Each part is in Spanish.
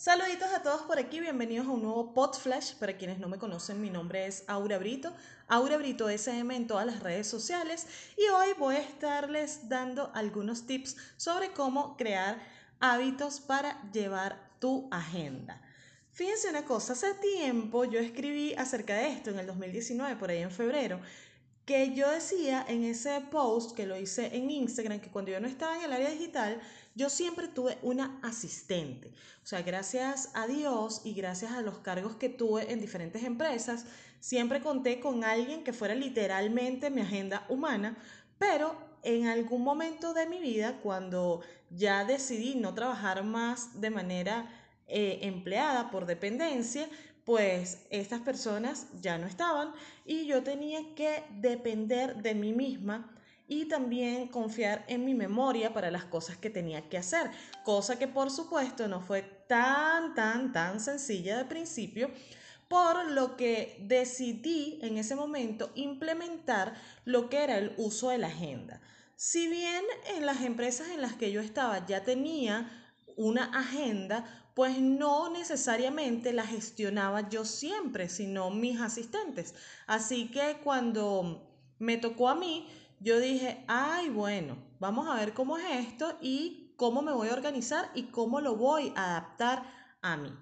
Saluditos a todos por aquí, bienvenidos a un nuevo Podflash. Para quienes no me conocen, mi nombre es Aura Brito, Aura Brito SM en todas las redes sociales y hoy voy a estarles dando algunos tips sobre cómo crear hábitos para llevar tu agenda. Fíjense una cosa, hace tiempo yo escribí acerca de esto en el 2019, por ahí en febrero, que yo decía en ese post que lo hice en Instagram, que cuando yo no estaba en el área digital, yo siempre tuve una asistente. O sea, gracias a Dios y gracias a los cargos que tuve en diferentes empresas, siempre conté con alguien que fuera literalmente mi agenda humana, pero en algún momento de mi vida, cuando ya decidí no trabajar más de manera eh, empleada por dependencia, pues estas personas ya no estaban y yo tenía que depender de mí misma y también confiar en mi memoria para las cosas que tenía que hacer, cosa que por supuesto no fue tan, tan, tan sencilla de principio, por lo que decidí en ese momento implementar lo que era el uso de la agenda. Si bien en las empresas en las que yo estaba ya tenía una agenda, pues no necesariamente la gestionaba yo siempre, sino mis asistentes. Así que cuando me tocó a mí, yo dije, ay, bueno, vamos a ver cómo es esto y cómo me voy a organizar y cómo lo voy a adaptar a mí.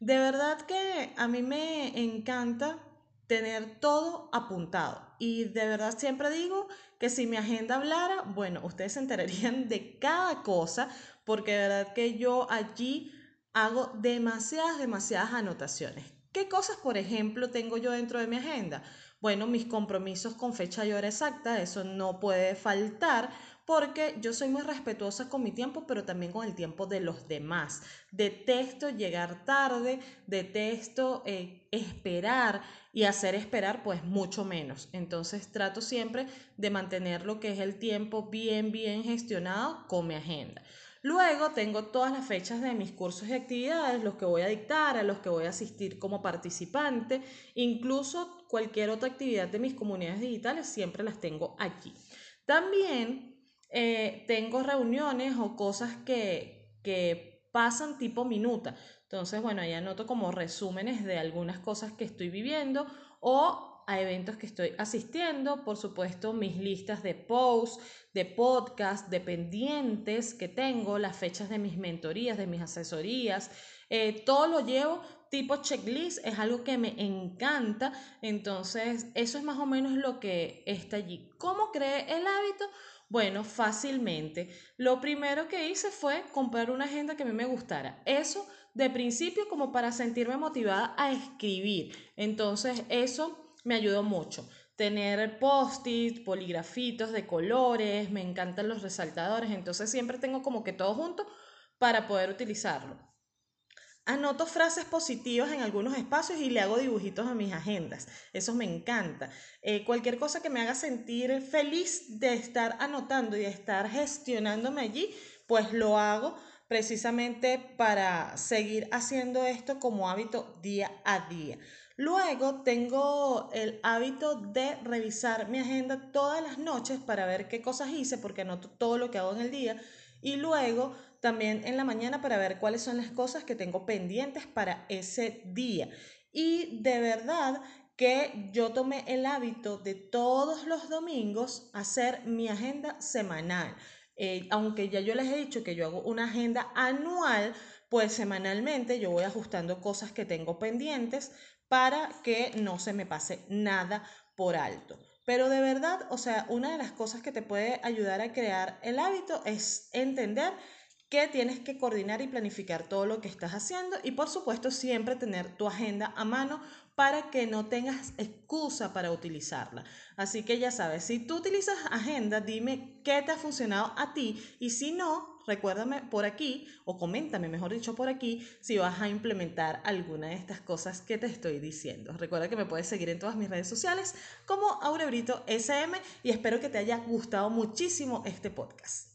De verdad que a mí me encanta tener todo apuntado. Y de verdad siempre digo que si mi agenda hablara, bueno, ustedes se enterarían de cada cosa, porque de verdad que yo allí hago demasiadas, demasiadas anotaciones. ¿Qué cosas, por ejemplo, tengo yo dentro de mi agenda? Bueno, mis compromisos con fecha y hora exacta, eso no puede faltar porque yo soy muy respetuosa con mi tiempo, pero también con el tiempo de los demás. Detesto llegar tarde, detesto eh, esperar y hacer esperar pues mucho menos. Entonces trato siempre de mantener lo que es el tiempo bien, bien gestionado con mi agenda. Luego tengo todas las fechas de mis cursos y actividades, los que voy a dictar, a los que voy a asistir como participante, incluso cualquier otra actividad de mis comunidades digitales, siempre las tengo aquí. También eh, tengo reuniones o cosas que, que pasan tipo minuta. Entonces, bueno, ahí anoto como resúmenes de algunas cosas que estoy viviendo o a eventos que estoy asistiendo, por supuesto mis listas de posts, de podcast, de pendientes que tengo, las fechas de mis mentorías, de mis asesorías, eh, todo lo llevo tipo checklist, es algo que me encanta, entonces eso es más o menos lo que está allí. ¿Cómo creé el hábito? Bueno, fácilmente. Lo primero que hice fue comprar una agenda que a mí me gustara. Eso de principio como para sentirme motivada a escribir. Entonces eso me ayudó mucho. Tener post-it, poligrafitos de colores, me encantan los resaltadores, entonces siempre tengo como que todo junto para poder utilizarlo. Anoto frases positivas en algunos espacios y le hago dibujitos a mis agendas. Eso me encanta. Eh, cualquier cosa que me haga sentir feliz de estar anotando y de estar gestionándome allí, pues lo hago precisamente para seguir haciendo esto como hábito día a día. Luego tengo el hábito de revisar mi agenda todas las noches para ver qué cosas hice, porque anoto todo lo que hago en el día. Y luego también en la mañana para ver cuáles son las cosas que tengo pendientes para ese día. Y de verdad que yo tomé el hábito de todos los domingos hacer mi agenda semanal. Eh, aunque ya yo les he dicho que yo hago una agenda anual, pues semanalmente yo voy ajustando cosas que tengo pendientes para que no se me pase nada por alto. Pero de verdad, o sea, una de las cosas que te puede ayudar a crear el hábito es entender que tienes que coordinar y planificar todo lo que estás haciendo y por supuesto siempre tener tu agenda a mano para que no tengas excusa para utilizarla. Así que ya sabes, si tú utilizas agenda, dime qué te ha funcionado a ti y si no, recuérdame por aquí o coméntame, mejor dicho, por aquí si vas a implementar alguna de estas cosas que te estoy diciendo. Recuerda que me puedes seguir en todas mis redes sociales como Aurebrito SM y espero que te haya gustado muchísimo este podcast.